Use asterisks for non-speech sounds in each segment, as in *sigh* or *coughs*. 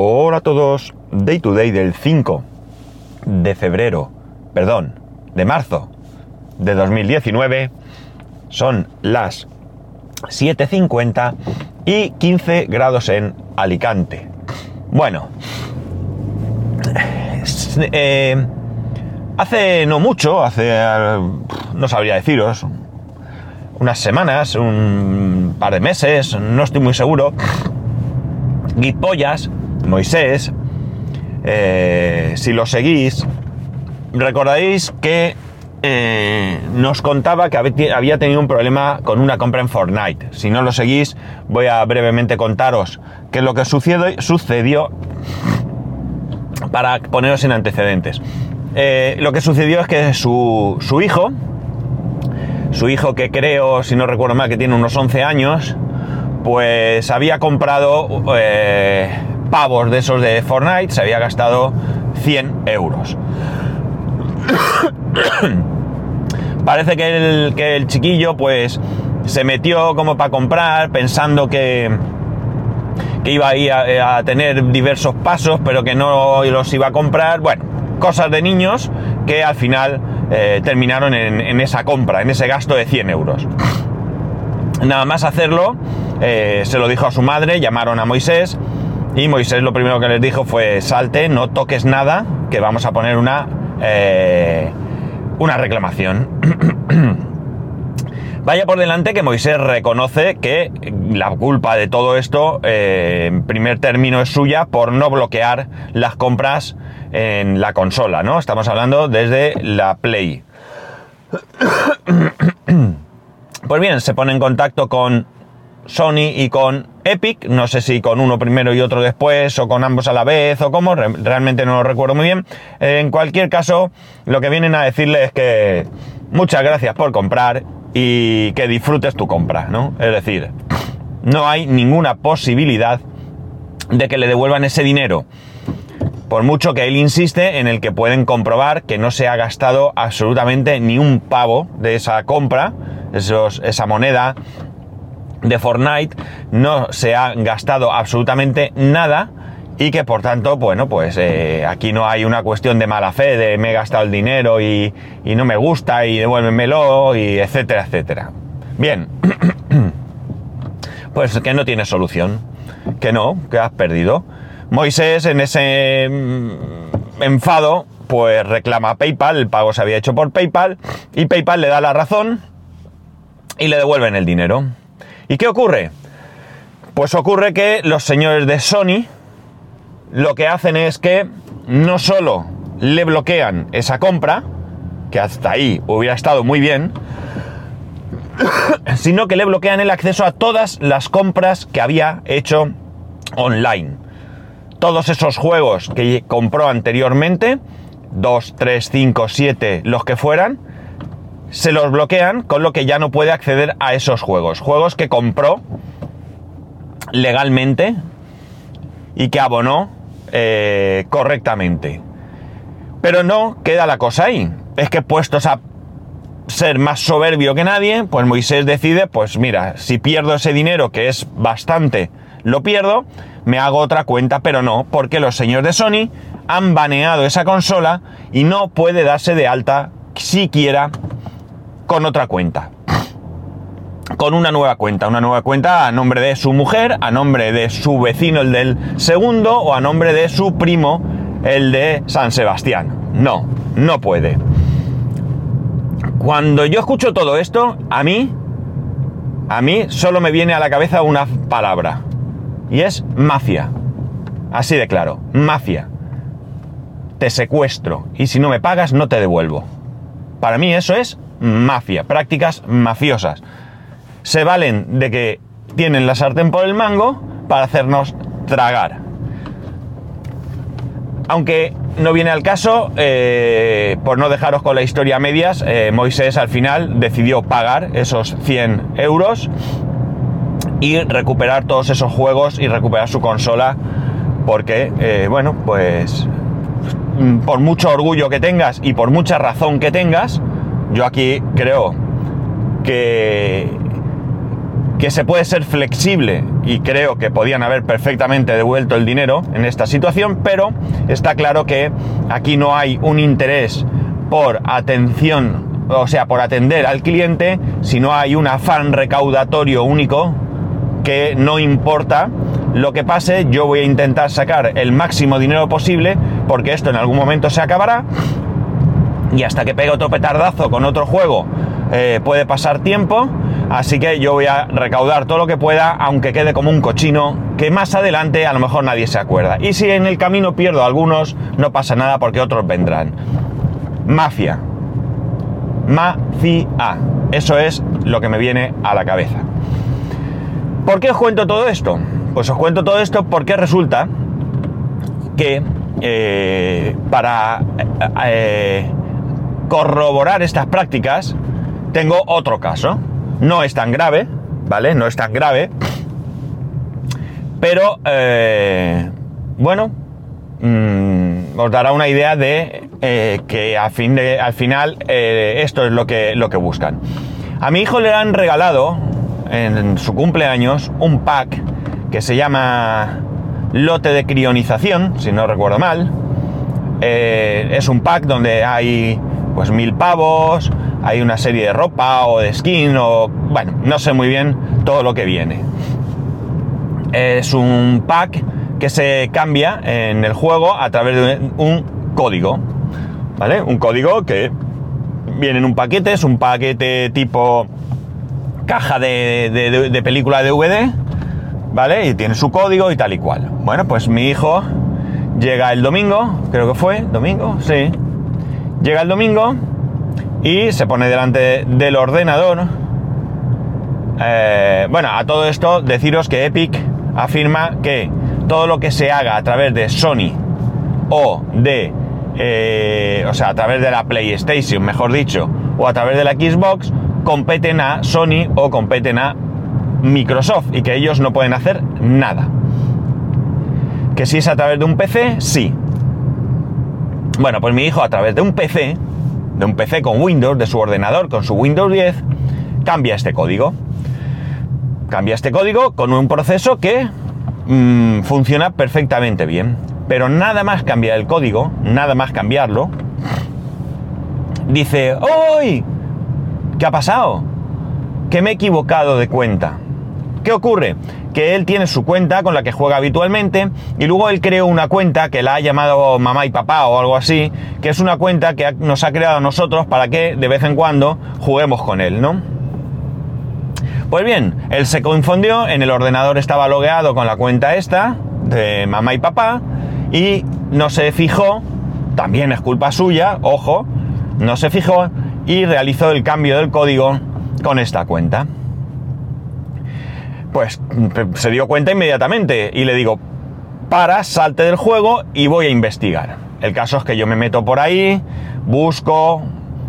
Hola a todos, Day to Day del 5 de febrero, perdón, de marzo de 2019. Son las 7.50 y 15 grados en Alicante. Bueno, eh, hace no mucho, hace, no sabría deciros, unas semanas, un par de meses, no estoy muy seguro, Gitpollas, Moisés, eh, si lo seguís, recordaréis que eh, nos contaba que había tenido un problema con una compra en Fortnite. Si no lo seguís, voy a brevemente contaros qué es lo que sucedió, sucedió para poneros en antecedentes. Eh, lo que sucedió es que su, su, hijo, su hijo que creo, si no recuerdo mal, que tiene unos 11 años, pues había comprado pavos de esos de Fortnite, se había gastado 100 euros. *coughs* Parece que el, que el chiquillo pues se metió como para comprar pensando que, que iba a, a, tener diversos pasos pero que no los iba a comprar. Bueno, cosas de niños que al final eh, terminaron en, esa compra, en ese gasto de 100 euros. *coughs* Nada más hacerlo, eh, se lo dijo a su madre, llamaron a Moisés y Moisés lo primero que les dijo fue salte, no toques nada, que vamos a poner una, eh, una reclamación. *clears throat* Vaya por delante que Moisés reconoce que la culpa de todo esto, eh, en primer término, es suya por no bloquear las compras en la consola, ¿no? Estamos hablando desde la Play. *clears throat* Pues bien, se pone en contacto con Sony y con Epic, no sé si con uno primero y otro después, o con ambos a la vez, o cómo, realmente no lo recuerdo muy bien. En cualquier caso, lo que vienen a decirle es que muchas gracias por comprar y que disfrutes tu compra, ¿no? Es decir, no hay ninguna posibilidad de que le devuelvan ese dinero. Por mucho que él insiste en el que pueden comprobar que no se ha gastado absolutamente ni un pavo de esa compra, esa moneda de Fortnite, no se ha gastado absolutamente nada y que por tanto, bueno, pues eh, aquí no hay una cuestión de mala fe, de me he gastado el dinero y, no me gusta y devuélvemelo y etcétera, etcétera. Bien, *clears throat* pues que no tiene solución, que no, que has perdido. Moisés en ese enfado pues reclama a PayPal, el pago se había hecho por PayPal y PayPal le da la razón y le devuelven el dinero. ¿Y qué ocurre? Pues ocurre que los señores de Sony lo que hacen es que no solo le bloquean esa compra, que hasta ahí hubiera estado muy bien, *coughs* sino que le bloquean el acceso a todas las compras que había hecho online. Todos esos juegos que compró anteriormente, 2, 3, 5, 7, los que fueran, se los bloquean, con lo que ya no puede acceder a esos juegos. Juegos que compró legalmente y que abonó eh, correctamente. Pero no queda la cosa ahí. Es que puestos a ser más soberbio que nadie, pues Moisés decide, pues mira, si pierdo ese dinero, que es bastante, lo pierdo, me hago otra cuenta, pero no, porque los señores de Sony han baneado esa consola y no puede darse de alta siquiera con otra cuenta. Con una nueva cuenta, una nueva cuenta a nombre de su mujer, a nombre de su vecino, el del segundo, o a nombre de su primo, el de San Sebastián. No, no puede. Cuando yo escucho todo esto, a mí, a mí solo me viene a la cabeza una palabra. Y es mafia. Así de claro, mafia. Te secuestro y si no me pagas no te devuelvo. Para mí eso es mafia, prácticas mafiosas. Se valen de que tienen la sartén por el mango para hacernos tragar. Aunque no viene al caso, eh, por no dejaros con la historia a medias, eh, Moisés al final decidió pagar esos 100 euros y recuperar todos esos juegos y recuperar su consola porque, eh, bueno, pues por mucho orgullo que tengas y por mucha razón que tengas, yo aquí creo que que se puede ser flexible y creo que podían haber perfectamente devuelto el dinero en esta situación, pero está claro que aquí no hay un interés por atención, o sea, por atender al cliente, sino hay un afán recaudatorio único que no importa. Lo que pase, yo voy a intentar sacar el máximo dinero posible porque esto en algún momento se acabará y hasta que pegue otro petardazo con otro juego eh, puede pasar tiempo Así que yo voy a recaudar todo lo que pueda, aunque quede como un cochino, que más adelante a lo mejor nadie se acuerda. Y si en el camino pierdo algunos, no pasa nada porque otros vendrán. Mafia. Mafia. Eso es lo que me viene a la cabeza. ¿Por qué os cuento todo esto? Pues os cuento todo esto porque resulta que eh, para eh, corroborar estas prácticas tengo otro caso. No es tan grave, ¿vale? No es tan grave. Pero, eh, bueno, mm, os dará una idea de eh, que al, fin de, al final eh, esto es lo que, lo que buscan. A mi hijo le han regalado en su cumpleaños un pack que se llama lote de crionización, si no recuerdo mal. es un pack donde hay pues mil pavos, hay una serie de ropa o de skin o bueno, no sé muy bien todo lo que viene. Es un pack que se cambia en el juego a través de un código, ¿vale? Un código que viene en un paquete, es un paquete tipo caja de, de película DVD, ¿vale? Y tiene su código y tal y cual. Bueno, pues mi hijo llega el domingo, creo que fue, domingo, sí. Llega el domingo y se pone delante del ordenador. Eh, bueno, a todo esto deciros que Epic afirma que todo lo que se haga a través de Sony o de, eh, o sea, a través de la PlayStation, mejor dicho, o a través de la Xbox, competen a Sony o competen a Microsoft y que ellos no pueden hacer nada. Que si es a través de un PC, sí. Bueno, pues mi hijo a través de un PC de un PC con Windows, de su ordenador con su Windows 10, cambia este código. Cambia este código con un proceso que mm, funciona perfectamente bien. Pero nada más cambiar el código, nada más cambiarlo, dice, ¡Uy! ¿Qué ha pasado? Que me he equivocado de cuenta. ¿Qué ocurre? Que él tiene su cuenta con la que juega habitualmente y luego él creó una cuenta que la ha llamado mamá y papá o algo así, que es una cuenta que nos ha creado a nosotros para que de vez en cuando juguemos con él, ¿no? Pues bien, él se confundió, en el ordenador estaba logueado con la cuenta esta de mamá y papá y no se fijó, también es culpa suya, ojo, no se fijó y realizó el cambio del código con esta cuenta pues se dio cuenta inmediatamente y le digo, para, salte del juego y voy a investigar. El caso es que yo me meto por ahí, busco,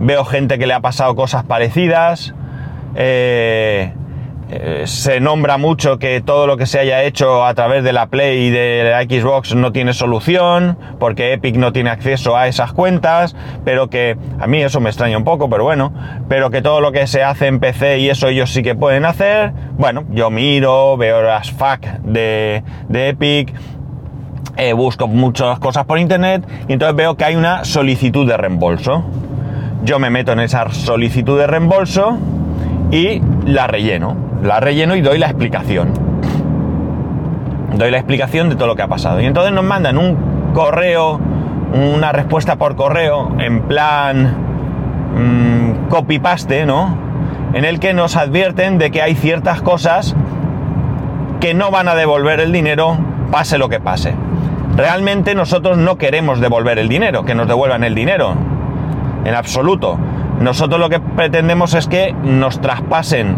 veo gente que le ha pasado cosas parecidas, eh, eh, se nombra mucho que todo lo que se haya hecho a través de la Play y de la Xbox no tiene solución, porque Epic no tiene acceso a esas cuentas, pero que a mí eso me extraña un poco, pero bueno, pero que todo lo que se hace en PC y eso ellos sí que pueden hacer, bueno, yo miro, veo las FAQ de, Epic, eh, busco muchas cosas por internet y entonces veo que hay una solicitud de reembolso. Yo me meto en esa solicitud de reembolso y la relleno la relleno y doy la explicación. Doy la explicación de todo lo que ha pasado. Y entonces nos mandan un correo, una respuesta por correo, en plan mm, copy-paste, ¿no? En el que nos advierten de que hay ciertas cosas que no van a devolver el dinero, pase lo que pase. Realmente nosotros no queremos devolver el dinero, que nos devuelvan el dinero. En absoluto. Nosotros lo que pretendemos es que nos traspasen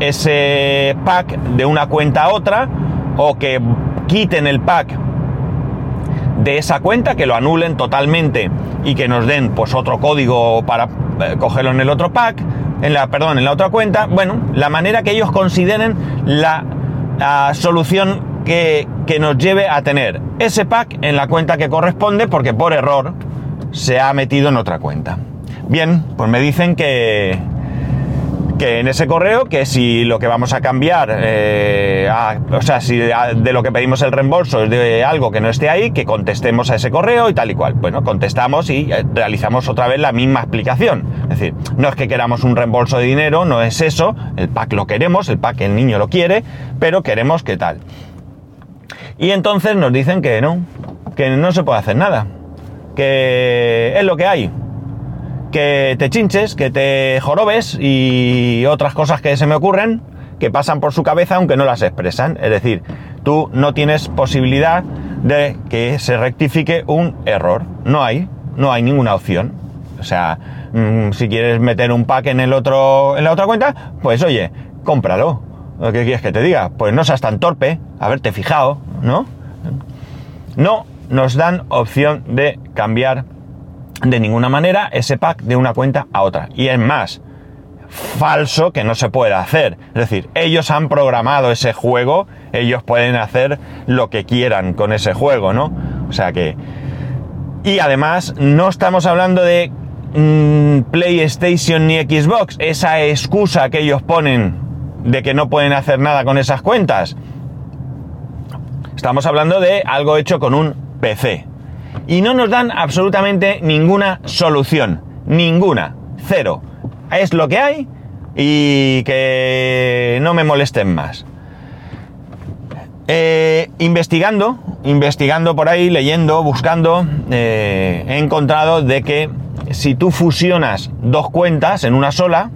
ese pack de una cuenta a otra o que quiten el pack de esa cuenta, que lo anulen totalmente y que nos den pues otro código para eh, cogerlo en el otro pack, en la, perdón, en la otra cuenta. Bueno, la manera que ellos consideren la, solución que, que nos lleve a tener ese pack en la cuenta que corresponde porque por error se ha metido en otra cuenta. Bien, pues me dicen que, que en ese correo, que si lo que vamos a cambiar, eh, o sea, si de lo que pedimos el reembolso es de algo que no esté ahí, que contestemos a ese correo y tal y cual. Bueno, contestamos y eh, realizamos otra vez la misma explicación. Es decir, no es que queramos un reembolso de dinero, no es eso, el pack lo queremos, el pack el niño lo quiere, pero queremos que tal. Y entonces nos dicen que no, que no se puede hacer nada, que es lo que hay que te chinches, que te jorobes y otras cosas que se me ocurren que pasan por su cabeza aunque no las expresan. Es decir, tú no tienes posibilidad de que se rectifique un error. No hay, no hay ninguna opción. O sea, mm, si quieres meter un pack en el otro, en la otra cuenta, pues oye, cómpralo. ¿Qué quieres que te diga? Pues no seas tan torpe, haberte fijado, ¿no? No nos dan opción de cambiar de ninguna manera ese pack de una cuenta a otra. Y es más, falso que no se puede hacer. Es decir, ellos han programado ese juego, ellos pueden hacer lo que quieran con ese juego, ¿no? O sea que... Y además, no estamos hablando de mm, PlayStation ni Xbox, esa excusa que ellos ponen de que no pueden hacer nada con esas cuentas. Estamos hablando de algo hecho con un PC y no nos dan absolutamente ninguna solución. Ninguna. Cero. Es lo que hay y que no me molesten más. Eh, investigando, investigando por ahí, leyendo, buscando, eh, he encontrado de que si tú fusionas dos cuentas en una sola,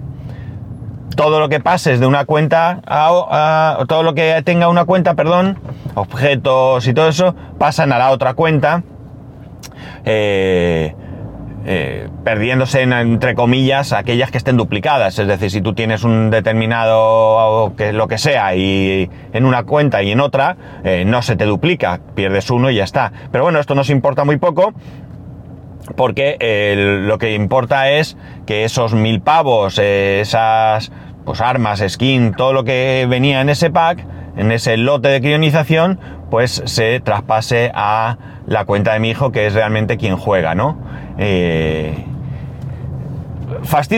todo lo que pases de una cuenta a, todo lo que tenga una cuenta, perdón, objetos y todo eso, pasan a la otra cuenta eh, eh, perdiéndose entre comillas aquellas que estén duplicadas. Es decir, si tú tienes un determinado que lo que sea y en una cuenta y en otra, eh, no se te duplica, pierdes uno y ya está. Pero bueno, esto nos importa muy poco. Porque lo que importa es que esos mil pavos, esas pues armas, skin, todo lo que venía en ese pack, en ese lote de crionización, pues se traspase a la cuenta de mi hijo, que es realmente quien juega, ¿no? Eh,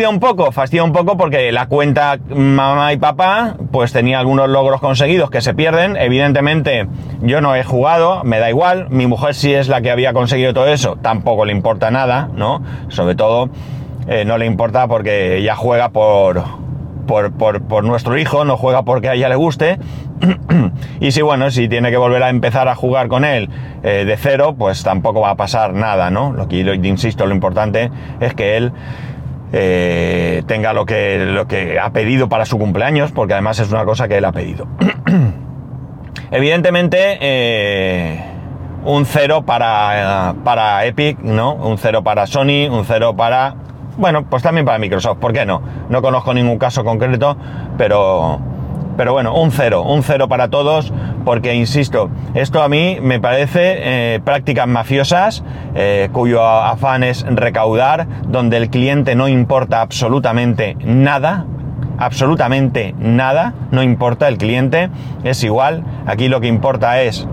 un poco, fastidia un poco porque la cuenta mamá y papá pues tenía algunos logros conseguidos que se pierden. Evidentemente yo no he jugado, me da igual. Mi mujer sí es la que había conseguido todo eso, tampoco le importa nada, ¿no? Sobre todo eh, no le importa porque ella juega por, por, nuestro hijo, no juega porque a ella le guste. *clears throat* y si bueno, si tiene que volver a empezar a jugar con él eh, de cero, pues tampoco va a pasar nada, ¿no? Lo que insisto, lo importante es que él eh, tenga lo que, lo que ha pedido para su cumpleaños, porque además es una cosa que él ha pedido. *clears throat* Evidentemente, eh, un cero para, para Epic, ¿no? Un cero para Sony, un cero para bueno, pues también para Microsoft, ¿por qué no? No conozco ningún caso concreto, pero, pero bueno, un cero, un cero para todos, porque insisto, esto a mí me parece eh, prácticas mafiosas, eh, cuyo afán es recaudar, donde el cliente no importa absolutamente nada, absolutamente nada, no importa el cliente, es igual, aquí lo que importa es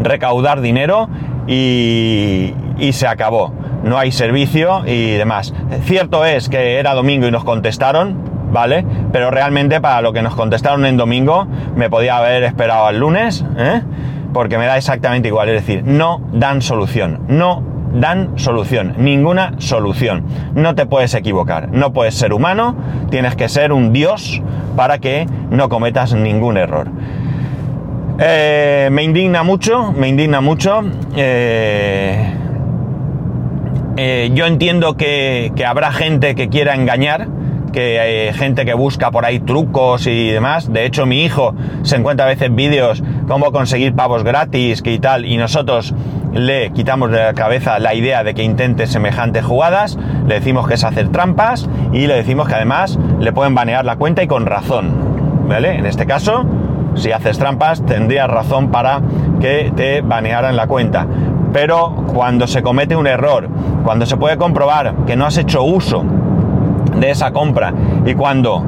recaudar dinero y, y se acabó no hay servicio y demás. Cierto es que era domingo y nos contestaron, ¿vale? Pero realmente para lo que nos contestaron en domingo me podía haber esperado al lunes, ¿eh? Porque me da exactamente igual, es decir, no dan solución, no dan solución, ninguna solución. No te puedes equivocar, no puedes ser humano, tienes que ser un dios para que no cometas ningún error. Eh, me indigna mucho, me indigna mucho. Eh, eh, yo entiendo que, habrá gente que quiera engañar, que hay gente que busca por ahí trucos y demás. De hecho, mi hijo se encuentra a veces vídeos cómo conseguir pavos gratis y tal, y nosotros le quitamos de la cabeza la idea de que intente semejantes jugadas, le decimos que es hacer trampas y le decimos que además le pueden banear la cuenta y con razón. ¿Vale? En este caso, si haces trampas, tendrías razón para que te banearan la cuenta. Pero cuando se comete un error, cuando se puede comprobar que no has hecho uso de esa compra y cuando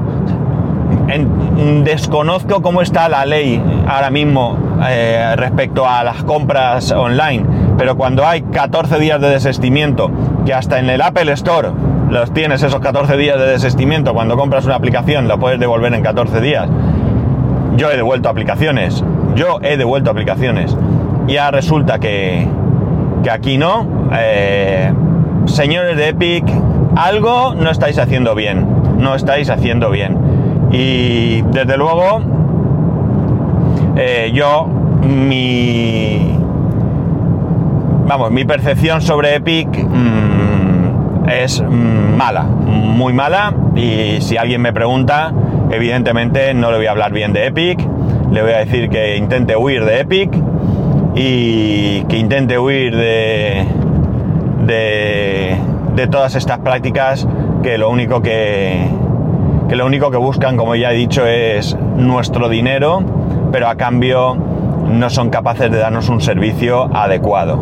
desconozco cómo está la ley ahora mismo eh, respecto a las compras online, pero cuando hay 14 días de desestimiento, que hasta en el Apple Store los tienes esos 14 días de desistimiento. Cuando compras una aplicación, la puedes devolver en 14 días. Yo he devuelto aplicaciones. Yo he devuelto aplicaciones. Ya resulta que, que aquí no. Eh, señores de Epic, algo no estáis haciendo bien. No estáis haciendo bien. Y desde luego, eh, yo, mi. Vamos, mi percepción sobre Epic mm, es mala, muy mala. Y si alguien me pregunta, evidentemente no le voy a hablar bien de Epic. Le voy a decir que intente huir de Epic y que intente huir de, de, todas estas prácticas que lo único que, que lo único que buscan, como ya he dicho, es nuestro dinero, pero a cambio no son capaces de darnos un servicio adecuado.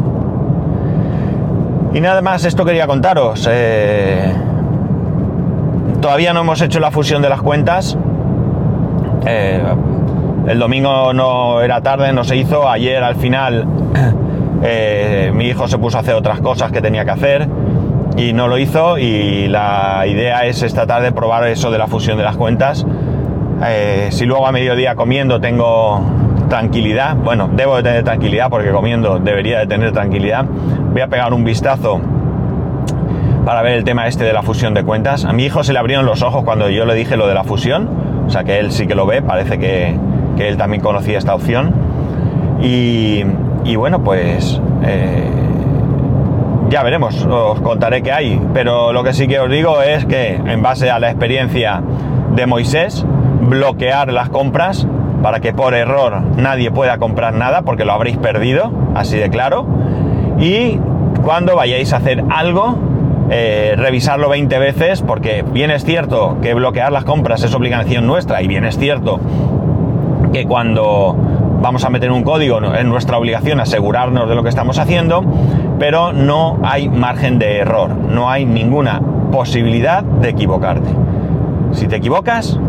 Y nada más, esto quería contaros. Eh, todavía no hemos hecho la fusión de las cuentas. Eh, el domingo no era tarde, no se hizo. Ayer al final *clears throat* eh, mi hijo se puso a hacer otras cosas que tenía que hacer y no lo hizo y la idea es esta tarde probar eso de la fusión de las cuentas. Eh, si luego a mediodía comiendo tengo tranquilidad, bueno, debo de tener tranquilidad porque comiendo debería de tener tranquilidad, voy a pegar un vistazo para ver el tema este de la fusión de cuentas. A mi hijo se le abrieron los ojos cuando yo le dije lo de la fusión, o sea que él sí que lo ve, parece que, que él también conocía esta opción. Y, y bueno, pues eh, ya veremos, os contaré qué hay, pero lo que sí que os digo es que en base a la experiencia de Moisés, bloquear las compras para que por error nadie pueda comprar nada porque lo habréis perdido, así de claro. Y cuando vayáis a hacer algo, eh, revisarlo 20 veces porque bien es cierto que bloquear las compras es obligación nuestra y bien es cierto que cuando vamos a meter un código en nuestra obligación asegurarnos de lo que estamos haciendo, pero no hay margen de error, no hay ninguna posibilidad de equivocarte. Si te equivocas,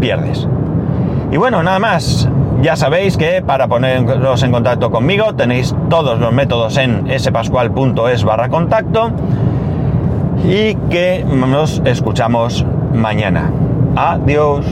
pierdes. Y bueno, nada más. Ya sabéis que para poneros en contacto conmigo tenéis todos los métodos en spascual.es barra contacto y que nos escuchamos mañana. Adiós.